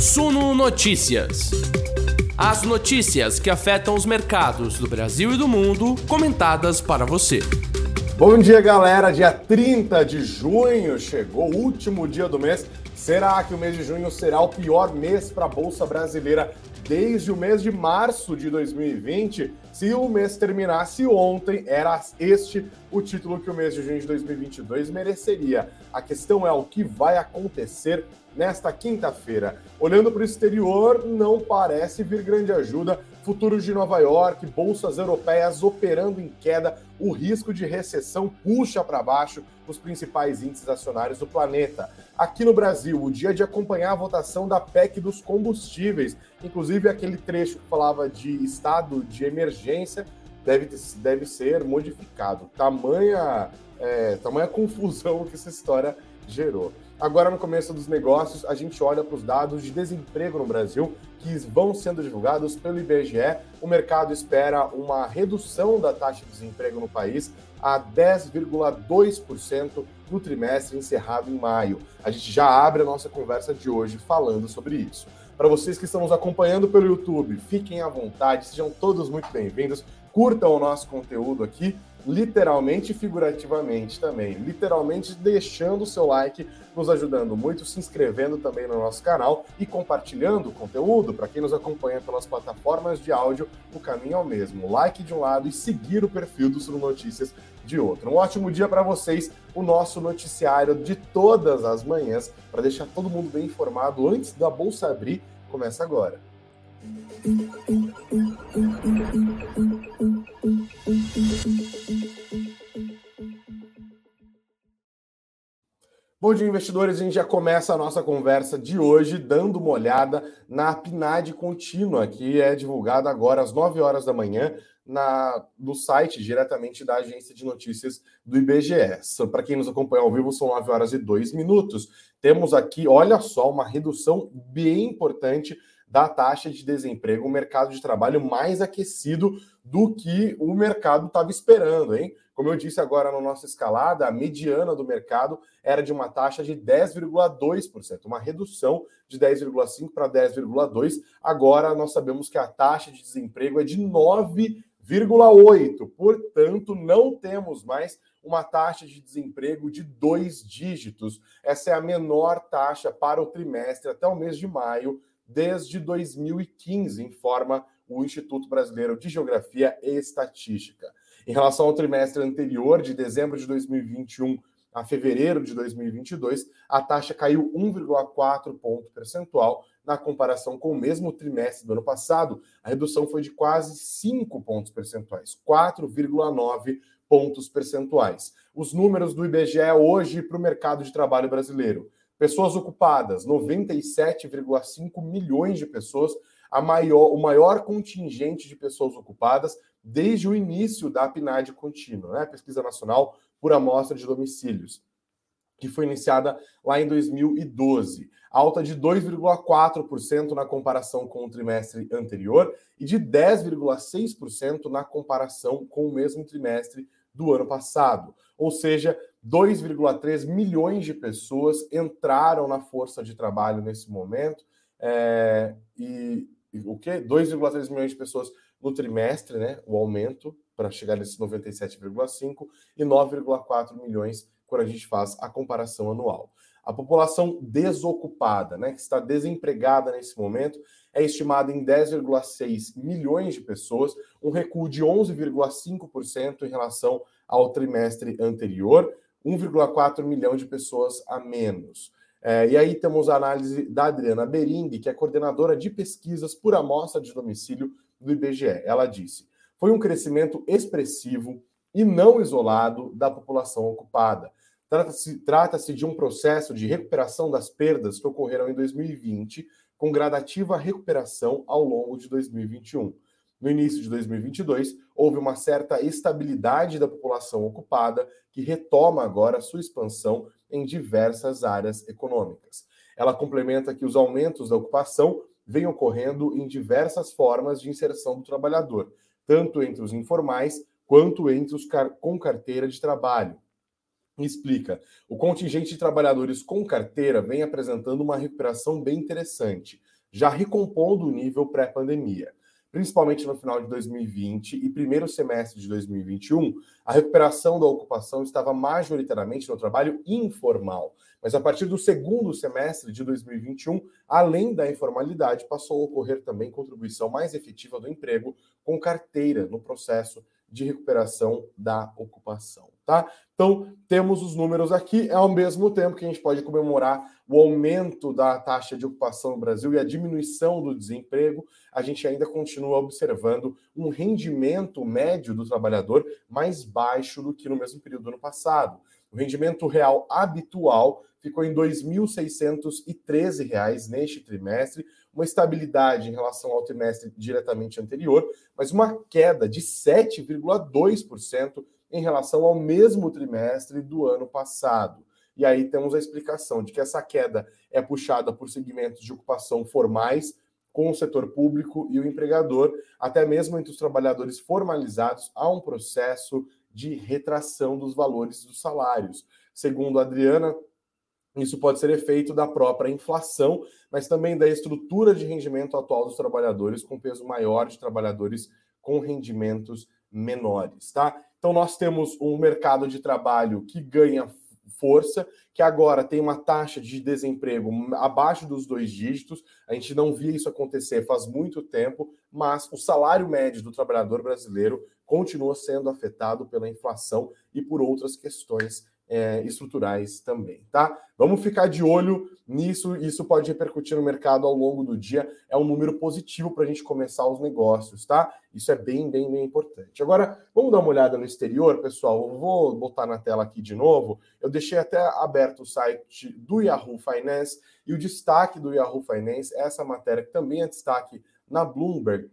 Suno Notícias. As notícias que afetam os mercados do Brasil e do mundo, comentadas para você. Bom dia, galera. Dia 30 de junho chegou o último dia do mês. Será que o mês de junho será o pior mês para a Bolsa Brasileira desde o mês de março de 2020? Se o mês terminasse ontem, era este o título que o mês de junho de 2022 mereceria. A questão é o que vai acontecer nesta quinta-feira. Olhando para o exterior, não parece vir grande ajuda. Futuros de Nova York, bolsas europeias operando em queda, o risco de recessão puxa para baixo os principais índices acionários do planeta. Aqui no Brasil, o dia de acompanhar a votação da PEC dos combustíveis, inclusive aquele trecho que falava de estado de emergência, deve, deve ser modificado. Tamanha, é, tamanha confusão que essa história gerou. Agora, no começo dos negócios, a gente olha para os dados de desemprego no Brasil, que vão sendo divulgados pelo IBGE. O mercado espera uma redução da taxa de desemprego no país a 10,2% no trimestre encerrado em maio. A gente já abre a nossa conversa de hoje falando sobre isso. Para vocês que estão nos acompanhando pelo YouTube, fiquem à vontade, sejam todos muito bem-vindos. Curtam o nosso conteúdo aqui literalmente e figurativamente também. Literalmente deixando o seu like, nos ajudando muito, se inscrevendo também no nosso canal e compartilhando o conteúdo. Para quem nos acompanha pelas plataformas de áudio, o caminho é o mesmo. Like de um lado e seguir o perfil do Sul Notícias de outro. Um ótimo dia para vocês, o nosso noticiário de todas as manhãs, para deixar todo mundo bem informado antes da bolsa abrir, começa agora. Bom dia, investidores. A gente já começa a nossa conversa de hoje dando uma olhada na PNAD contínua, que é divulgada agora às 9 horas da manhã na, no site diretamente da agência de notícias do IBGE. Para quem nos acompanha ao vivo, são 9 horas e 2 minutos. Temos aqui, olha só, uma redução bem importante da taxa de desemprego, um mercado de trabalho mais aquecido do que o mercado estava esperando, hein? Como eu disse agora na nossa escalada, a mediana do mercado era de uma taxa de 10,2%, uma redução de 10,5% para 10,2%. Agora nós sabemos que a taxa de desemprego é de 9,8%. Portanto, não temos mais uma taxa de desemprego de dois dígitos. Essa é a menor taxa para o trimestre até o mês de maio desde 2015, informa o Instituto Brasileiro de Geografia e Estatística. Em relação ao trimestre anterior, de dezembro de 2021 a fevereiro de 2022, a taxa caiu 1,4 ponto percentual na comparação com o mesmo trimestre do ano passado. A redução foi de quase 5 pontos percentuais, 4,9 pontos percentuais. Os números do IBGE hoje para o mercado de trabalho brasileiro. Pessoas ocupadas, 97,5 milhões de pessoas, a maior, o maior contingente de pessoas ocupadas desde o início da PNAD contínua, né? Pesquisa Nacional por Amostra de Domicílios, que foi iniciada lá em 2012. Alta de 2,4% na comparação com o trimestre anterior e de 10,6% na comparação com o mesmo trimestre do ano passado. Ou seja, 2,3 milhões de pessoas entraram na força de trabalho nesse momento. É, e, e o que? 2,3 milhões de pessoas no trimestre, né? O aumento para chegar nesse 97,5 e 9,4 milhões quando a gente faz a comparação anual. A população desocupada, né, que está desempregada nesse momento, é estimada em 10,6 milhões de pessoas, um recuo de 11,5% em relação ao trimestre anterior, 1,4 milhão de pessoas a menos. É, e aí temos a análise da Adriana Bering, que é coordenadora de pesquisas por amostra de domicílio do IBGE. Ela disse: foi um crescimento expressivo e não isolado da população ocupada. Trata-se trata de um processo de recuperação das perdas que ocorreram em 2020, com gradativa recuperação ao longo de 2021. No início de 2022, houve uma certa estabilidade da população ocupada, que retoma agora sua expansão em diversas áreas econômicas. Ela complementa que os aumentos da ocupação vêm ocorrendo em diversas formas de inserção do trabalhador, tanto entre os informais quanto entre os car com carteira de trabalho. Explica: o contingente de trabalhadores com carteira vem apresentando uma recuperação bem interessante já recompondo o nível pré-pandemia principalmente no final de 2020 e primeiro semestre de 2021, a recuperação da ocupação estava majoritariamente no trabalho informal. Mas a partir do segundo semestre de 2021, além da informalidade, passou a ocorrer também contribuição mais efetiva do emprego com carteira no processo de recuperação da ocupação, tá? Então, temos os números aqui, é ao mesmo tempo que a gente pode comemorar o aumento da taxa de ocupação no Brasil e a diminuição do desemprego, a gente ainda continua observando um rendimento médio do trabalhador mais baixo do que no mesmo período do ano passado. O rendimento real habitual ficou em R$ 2.613 neste trimestre, uma estabilidade em relação ao trimestre diretamente anterior, mas uma queda de 7,2% em relação ao mesmo trimestre do ano passado. E aí temos a explicação de que essa queda é puxada por segmentos de ocupação formais, com o setor público e o empregador, até mesmo entre os trabalhadores formalizados, há um processo de retração dos valores dos salários. Segundo a Adriana, isso pode ser efeito da própria inflação, mas também da estrutura de rendimento atual dos trabalhadores, com peso maior de trabalhadores com rendimentos menores, tá? Então nós temos um mercado de trabalho que ganha força, que agora tem uma taxa de desemprego abaixo dos dois dígitos. A gente não via isso acontecer faz muito tempo, mas o salário médio do trabalhador brasileiro continua sendo afetado pela inflação e por outras questões é, estruturais também, tá? Vamos ficar de olho nisso, isso pode repercutir no mercado ao longo do dia. É um número positivo para a gente começar os negócios, tá? Isso é bem, bem, bem importante. Agora, vamos dar uma olhada no exterior, pessoal. Eu vou botar na tela aqui de novo. Eu deixei até aberto o site do Yahoo Finance e o destaque do Yahoo Finance, essa matéria que também é destaque na Bloomberg,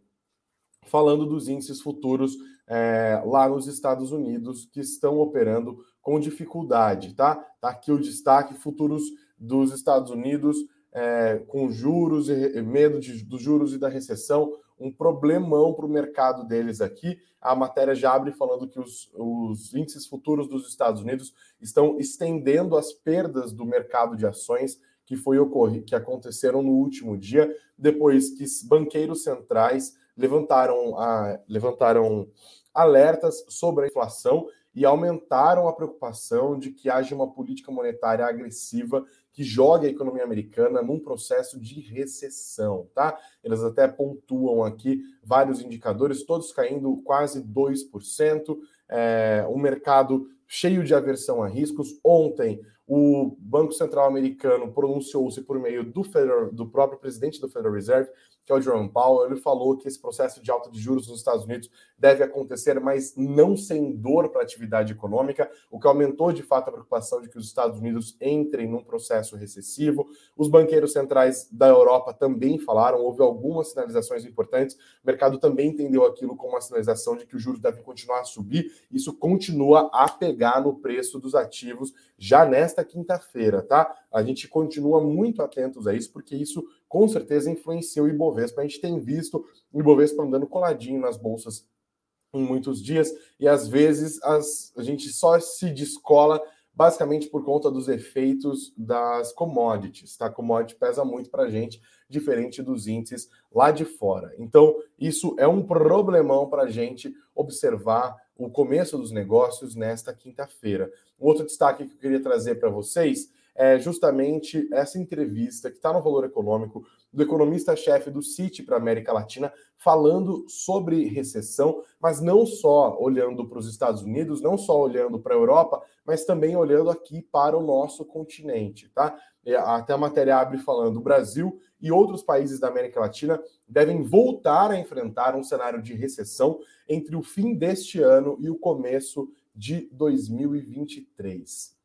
falando dos índices futuros é, lá nos Estados Unidos que estão operando com dificuldade, tá? Tá aqui o destaque: futuros dos Estados Unidos é, com juros e medo de, dos juros e da recessão, um problemão para o mercado deles aqui. A matéria já abre falando que os, os índices futuros dos Estados Unidos estão estendendo as perdas do mercado de ações que foi ocorrer, que aconteceram no último dia, depois que banqueiros centrais levantaram, a, levantaram alertas sobre a inflação e aumentaram a preocupação de que haja uma política monetária agressiva que jogue a economia americana num processo de recessão, tá? Eles até pontuam aqui vários indicadores, todos caindo quase 2%, é, um mercado cheio de aversão a riscos. Ontem, o Banco Central americano pronunciou-se por meio do, Federal, do próprio presidente do Federal Reserve que é o Jerome Powell, ele falou que esse processo de alta de juros nos Estados Unidos deve acontecer, mas não sem dor para a atividade econômica, o que aumentou de fato a preocupação de que os Estados Unidos entrem num processo recessivo. Os banqueiros centrais da Europa também falaram, houve algumas sinalizações importantes. O mercado também entendeu aquilo como uma sinalização de que os juros devem continuar a subir. Isso continua a pegar no preço dos ativos já nesta quinta-feira, tá? A gente continua muito atentos a isso, porque isso com certeza influencia o Ibovespa. A gente tem visto o Ibovespa andando coladinho nas bolsas em muitos dias e às vezes as, a gente só se descola basicamente por conta dos efeitos das commodities, tá? Commodity pesa muito para a gente, diferente dos índices lá de fora. Então, isso é um problemão para a gente observar o começo dos negócios nesta quinta-feira. Um outro destaque que eu queria trazer para vocês é justamente essa entrevista que está no Valor Econômico do economista-chefe do Citi para a América Latina, falando sobre recessão, mas não só olhando para os Estados Unidos, não só olhando para a Europa, mas também olhando aqui para o nosso continente, tá? Até a matéria abre falando: o Brasil e outros países da América Latina devem voltar a enfrentar um cenário de recessão entre o fim deste ano e o começo de 2023.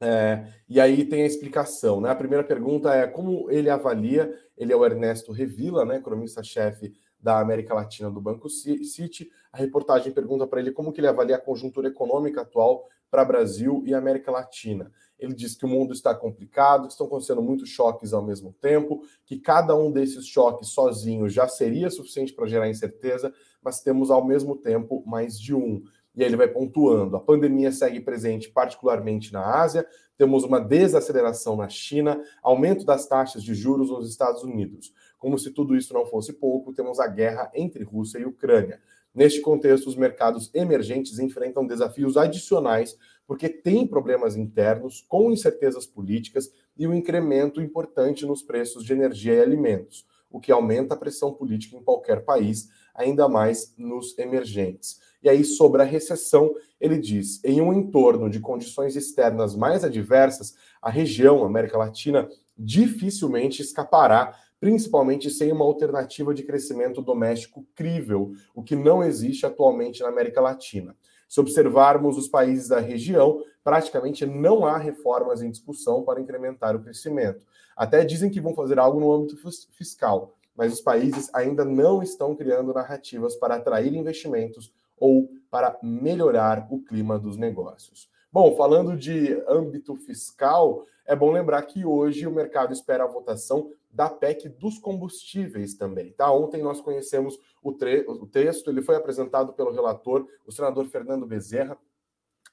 É, e aí tem a explicação, né? A primeira pergunta é como ele avalia, ele é o Ernesto Revila, né, economista-chefe da América Latina do Banco City. A reportagem pergunta para ele como que ele avalia a conjuntura econômica atual para Brasil e América Latina. Ele diz que o mundo está complicado, que estão acontecendo muitos choques ao mesmo tempo, que cada um desses choques sozinho já seria suficiente para gerar incerteza, mas temos ao mesmo tempo mais de um. E aí ele vai pontuando. A pandemia segue presente, particularmente na Ásia, temos uma desaceleração na China, aumento das taxas de juros nos Estados Unidos. Como se tudo isso não fosse pouco, temos a guerra entre Rússia e Ucrânia. Neste contexto, os mercados emergentes enfrentam desafios adicionais porque têm problemas internos, com incertezas políticas e um incremento importante nos preços de energia e alimentos, o que aumenta a pressão política em qualquer país, ainda mais nos emergentes. E aí, sobre a recessão, ele diz: em um entorno de condições externas mais adversas, a região, a América Latina, dificilmente escapará principalmente sem uma alternativa de crescimento doméstico crível, o que não existe atualmente na América Latina. Se observarmos os países da região, praticamente não há reformas em discussão para incrementar o crescimento. Até dizem que vão fazer algo no âmbito fiscal, mas os países ainda não estão criando narrativas para atrair investimentos ou para melhorar o clima dos negócios. Bom, falando de âmbito fiscal, é bom lembrar que hoje o mercado espera a votação da PEC dos combustíveis também. Tá? Ontem nós conhecemos o, o texto, ele foi apresentado pelo relator, o senador Fernando Bezerra.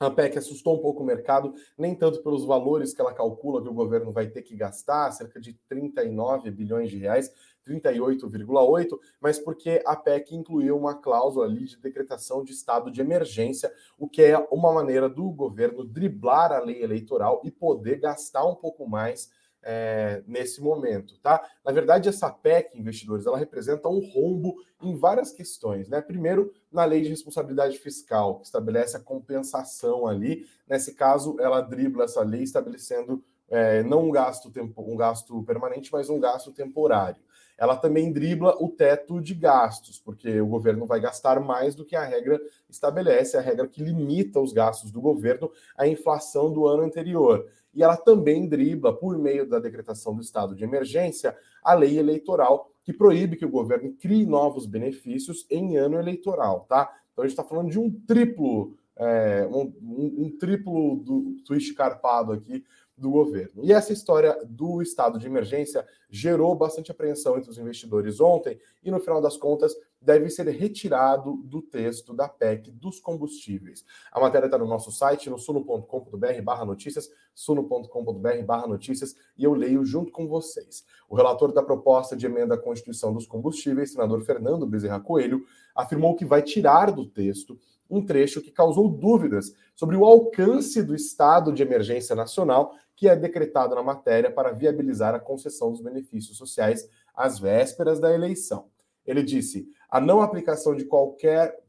A PEC assustou um pouco o mercado, nem tanto pelos valores que ela calcula que o governo vai ter que gastar, cerca de 39 bilhões de reais, 38,8, mas porque a PEC incluiu uma cláusula ali de decretação de estado de emergência, o que é uma maneira do governo driblar a lei eleitoral e poder gastar um pouco mais é, nesse momento, tá? Na verdade, essa PEC, investidores, ela representa um rombo em várias questões, né? Primeiro, na lei de responsabilidade fiscal, que estabelece a compensação ali. Nesse caso, ela dribla essa lei estabelecendo é, não um gasto, tempo, um gasto permanente, mas um gasto temporário. Ela também dribla o teto de gastos, porque o governo vai gastar mais do que a regra estabelece, a regra que limita os gastos do governo à inflação do ano anterior e ela também dribla, por meio da decretação do estado de emergência, a lei eleitoral que proíbe que o governo crie novos benefícios em ano eleitoral, tá? Então a gente está falando de um triplo, é, um, um, um, triplo do twist carpado aqui do governo. E essa história do estado de emergência gerou bastante apreensão entre os investidores ontem e, no final das contas, deve ser retirado do texto da PEC dos combustíveis. A matéria está no nosso site, no suno.com.br barra notícias, suno.com.br barra notícias, e eu leio junto com vocês. O relator da proposta de emenda à Constituição dos Combustíveis, senador Fernando Bezerra Coelho, afirmou que vai tirar do texto um trecho que causou dúvidas sobre o alcance do estado de emergência nacional que é decretado na matéria para viabilizar a concessão dos benefícios sociais às vésperas da eleição. Ele disse: a não aplicação de qualquer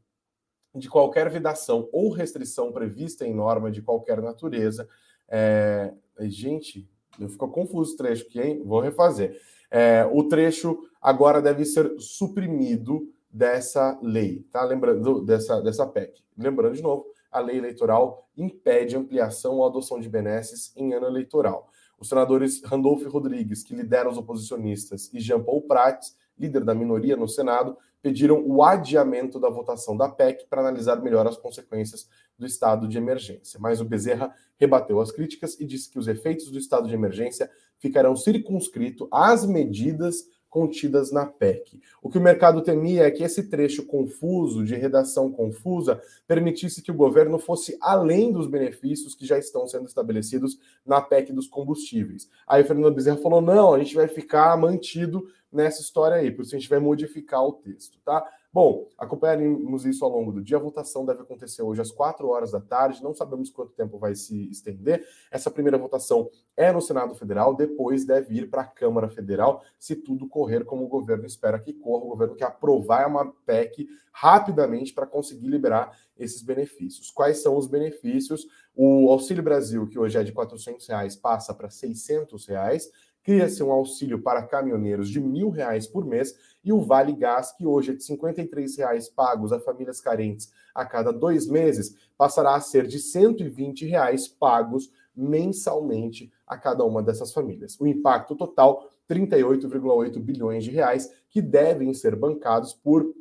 de qualquer vedação ou restrição prevista em norma de qualquer natureza. É... Gente, ficou confuso o trecho aqui, hein? Vou refazer. É, o trecho agora deve ser suprimido dessa lei, tá? Lembrando dessa, dessa PEC. Lembrando de novo, a lei eleitoral impede ampliação ou adoção de benesses em ano eleitoral. Os senadores Randolph Rodrigues, que lidera os oposicionistas, e Jean Paul Prats, líder da minoria no Senado, pediram o adiamento da votação da PEC para analisar melhor as consequências do estado de emergência. Mas o Bezerra rebateu as críticas e disse que os efeitos do estado de emergência ficarão circunscritos às medidas contidas na PEC. O que o mercado temia é que esse trecho confuso, de redação confusa, permitisse que o governo fosse além dos benefícios que já estão sendo estabelecidos na PEC dos combustíveis. Aí o Fernando Bezerra falou: não, a gente vai ficar mantido nessa história aí, por isso a gente vai modificar o texto, tá? Bom, acompanharemos isso ao longo do dia. A votação deve acontecer hoje às 4 horas da tarde. Não sabemos quanto tempo vai se estender. Essa primeira votação é no Senado Federal, depois deve ir para a Câmara Federal, se tudo correr como o governo espera que corra. O governo quer aprovar uma PEC rapidamente para conseguir liberar esses benefícios. Quais são os benefícios? O Auxílio Brasil, que hoje é de 400 reais, passa para 600 reais. Cria-se um auxílio para caminhoneiros de mil reais por mês e o Vale Gás, que hoje é de R$ reais pagos a famílias carentes a cada dois meses, passará a ser de R$ reais pagos mensalmente a cada uma dessas famílias. O impacto total, 38,8 bilhões de reais, que devem ser bancados por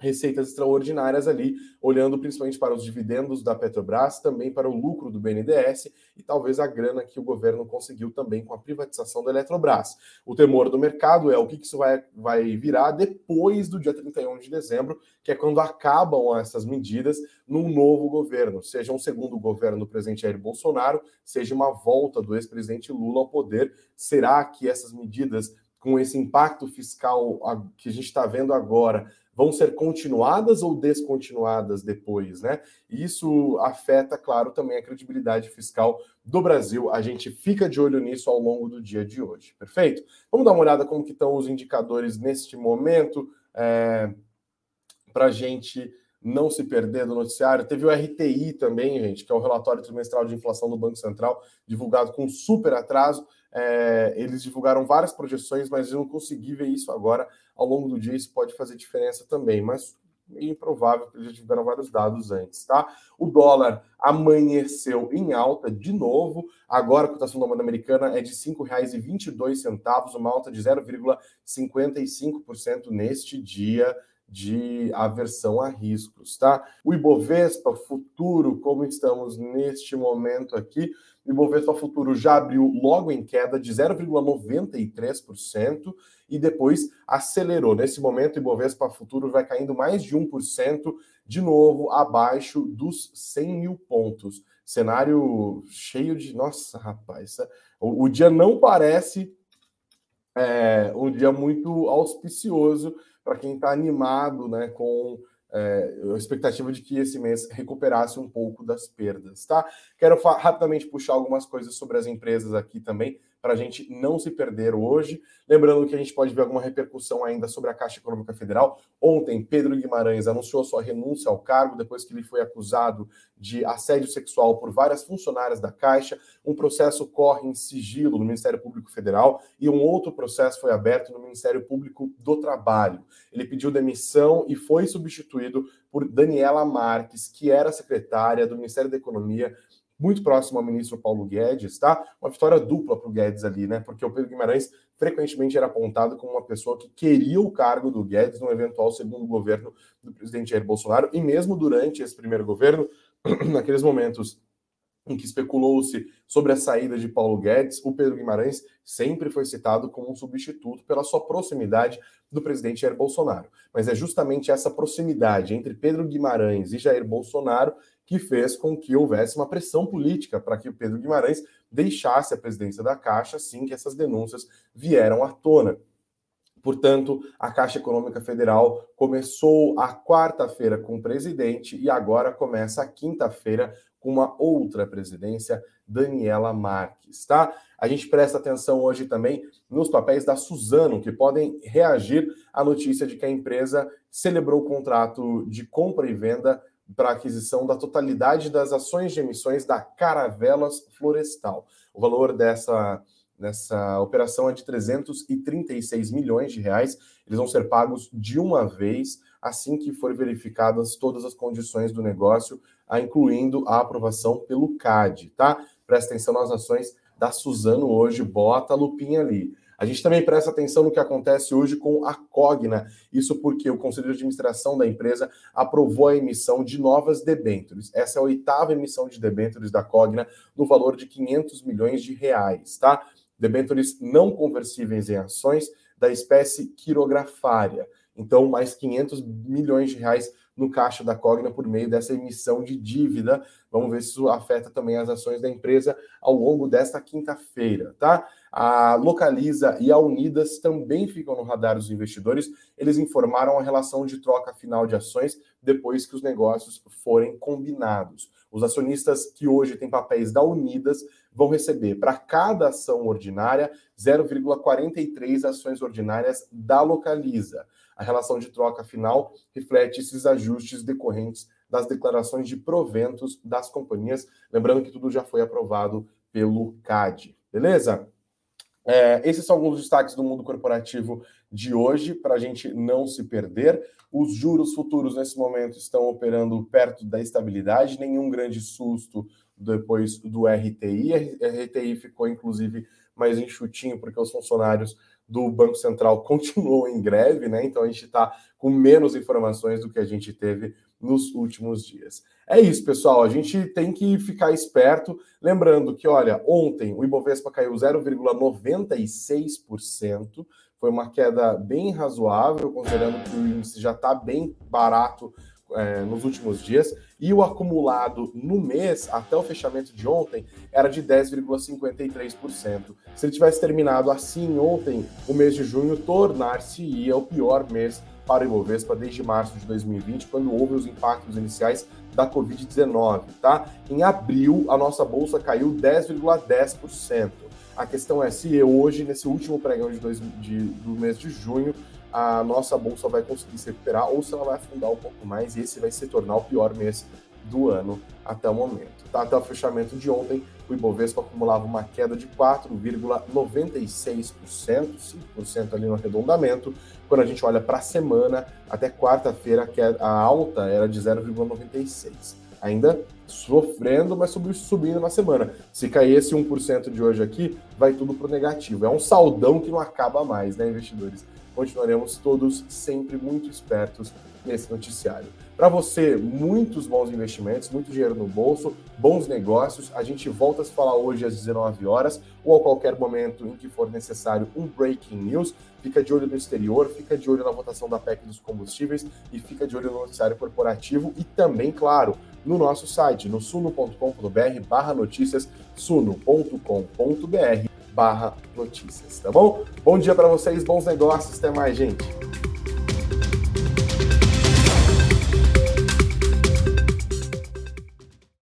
receitas extraordinárias ali, olhando principalmente para os dividendos da Petrobras, também para o lucro do BNDES e talvez a grana que o governo conseguiu também com a privatização da Eletrobras. O temor do mercado é o que isso vai, vai virar depois do dia 31 de dezembro, que é quando acabam essas medidas num novo governo, seja um segundo governo do presidente Jair Bolsonaro, seja uma volta do ex-presidente Lula ao poder. Será que essas medidas com esse impacto fiscal que a gente está vendo agora vão ser continuadas ou descontinuadas depois, né? Isso afeta, claro, também a credibilidade fiscal do Brasil. A gente fica de olho nisso ao longo do dia de hoje, perfeito? Vamos dar uma olhada como que estão os indicadores neste momento, é, para a gente não se perder do noticiário. Teve o RTI também, gente, que é o relatório trimestral de inflação do Banco Central, divulgado com super atraso. É, eles divulgaram várias projeções, mas eu não consegui ver isso agora. Ao longo do dia, isso pode fazer diferença também, mas é improvável, porque já tiveram vários dados antes, tá? O dólar amanheceu em alta de novo. Agora a cotação da moeda americana é de R$ 5,22, uma alta de 0,55% neste dia de aversão a riscos, tá? O Ibovespa futuro, como estamos neste momento aqui, o Ibovespa futuro já abriu logo em queda de 0,93% e depois acelerou. Nesse momento, o Ibovespa futuro vai caindo mais de 1%, de novo abaixo dos 100 mil pontos. Cenário cheio de. Nossa, rapaz, o, o dia não parece é, um dia muito auspicioso para quem está animado né, com é, a expectativa de que esse mês recuperasse um pouco das perdas, tá? Quero rapidamente puxar algumas coisas sobre as empresas aqui também para a gente não se perder hoje. Lembrando que a gente pode ver alguma repercussão ainda sobre a Caixa Econômica Federal. Ontem, Pedro Guimarães anunciou sua renúncia ao cargo depois que ele foi acusado de assédio sexual por várias funcionárias da Caixa. Um processo corre em sigilo no Ministério Público Federal e um outro processo foi aberto no Ministério Público do Trabalho. Ele pediu demissão e foi substituído por Daniela Marques, que era secretária do Ministério da Economia muito próximo ao ministro Paulo Guedes, tá? Uma vitória dupla para o Guedes ali, né? Porque o Pedro Guimarães frequentemente era apontado como uma pessoa que queria o cargo do Guedes no eventual segundo governo do presidente Jair Bolsonaro, e mesmo durante esse primeiro governo, naqueles momentos em que especulou-se sobre a saída de Paulo Guedes, o Pedro Guimarães sempre foi citado como um substituto pela sua proximidade do presidente Jair Bolsonaro. Mas é justamente essa proximidade entre Pedro Guimarães e Jair Bolsonaro que fez com que houvesse uma pressão política para que o Pedro Guimarães deixasse a presidência da Caixa assim que essas denúncias vieram à tona. Portanto, a Caixa Econômica Federal começou a quarta-feira com o presidente e agora começa a quinta-feira com uma outra presidência, Daniela Marques, tá? A gente presta atenção hoje também nos papéis da Suzano, que podem reagir à notícia de que a empresa celebrou o contrato de compra e venda para aquisição da totalidade das ações de emissões da Caravelas Florestal. O valor dessa, dessa operação é de 336 milhões de reais. Eles vão ser pagos de uma vez assim que forem verificadas todas as condições do negócio, incluindo a aprovação pelo CAD, tá? Presta atenção nas ações da Suzano hoje, bota a lupinha ali. A gente também presta atenção no que acontece hoje com a Cogna, isso porque o Conselho de Administração da empresa aprovou a emissão de novas debêntures. Essa é a oitava emissão de debêntures da Cogna no valor de 500 milhões de reais, tá? Debêntures não conversíveis em ações da espécie quirografária. Então, mais 500 milhões de reais no caixa da Cogna por meio dessa emissão de dívida. Vamos ver se isso afeta também as ações da empresa ao longo desta quinta-feira, tá? A Localiza e a Unidas também ficam no radar dos investidores. Eles informaram a relação de troca final de ações depois que os negócios forem combinados. Os acionistas que hoje têm papéis da Unidas vão receber para cada ação ordinária 0,43 ações ordinárias da Localiza. A relação de troca final reflete esses ajustes decorrentes das declarações de proventos das companhias. Lembrando que tudo já foi aprovado pelo CAD, beleza? É, esses são alguns destaques do mundo corporativo de hoje, para a gente não se perder. Os juros futuros nesse momento estão operando perto da estabilidade, nenhum grande susto depois do RTI. A RTI ficou, inclusive, mais enxutinho, porque os funcionários do Banco Central continuou em greve, né? Então a gente está com menos informações do que a gente teve nos últimos dias. É isso, pessoal. A gente tem que ficar esperto. Lembrando que, olha, ontem o Ibovespa caiu 0,96%. Foi uma queda bem razoável, considerando que o índice já está bem barato é, nos últimos dias, e o acumulado no mês, até o fechamento de ontem, era de 10,53%. Se ele tivesse terminado assim ontem, o mês de junho tornar-se-ia o pior mês para o Ibovespa desde março de 2020, quando houve os impactos iniciais da Covid-19, tá? Em abril, a nossa bolsa caiu 10,10%. A questão é se hoje, nesse último pregão de dois, de, do mês de junho, a nossa bolsa vai conseguir se recuperar ou se ela vai afundar um pouco mais e esse vai se tornar o pior mês do ano até o momento. Tá? Até o fechamento de ontem, o Ibovespa acumulava uma queda de 4,96%, 5% ali no arredondamento. Quando a gente olha para a semana, até quarta-feira, a alta era de 0,96%. Ainda sofrendo, mas subindo na semana. Se cair esse 1% de hoje aqui, vai tudo para o negativo. É um saldão que não acaba mais, né, investidores? continuaremos todos sempre muito espertos nesse noticiário. Para você, muitos bons investimentos, muito dinheiro no bolso, bons negócios. A gente volta a se falar hoje às 19 horas ou a qualquer momento em que for necessário um breaking news. Fica de olho no exterior, fica de olho na votação da PEC dos combustíveis e fica de olho no noticiário corporativo e também, claro, no nosso site, no suno.com.br barra notícias, suno.com.br barra notícias, tá bom? Bom dia para vocês, bons negócios, até mais, gente!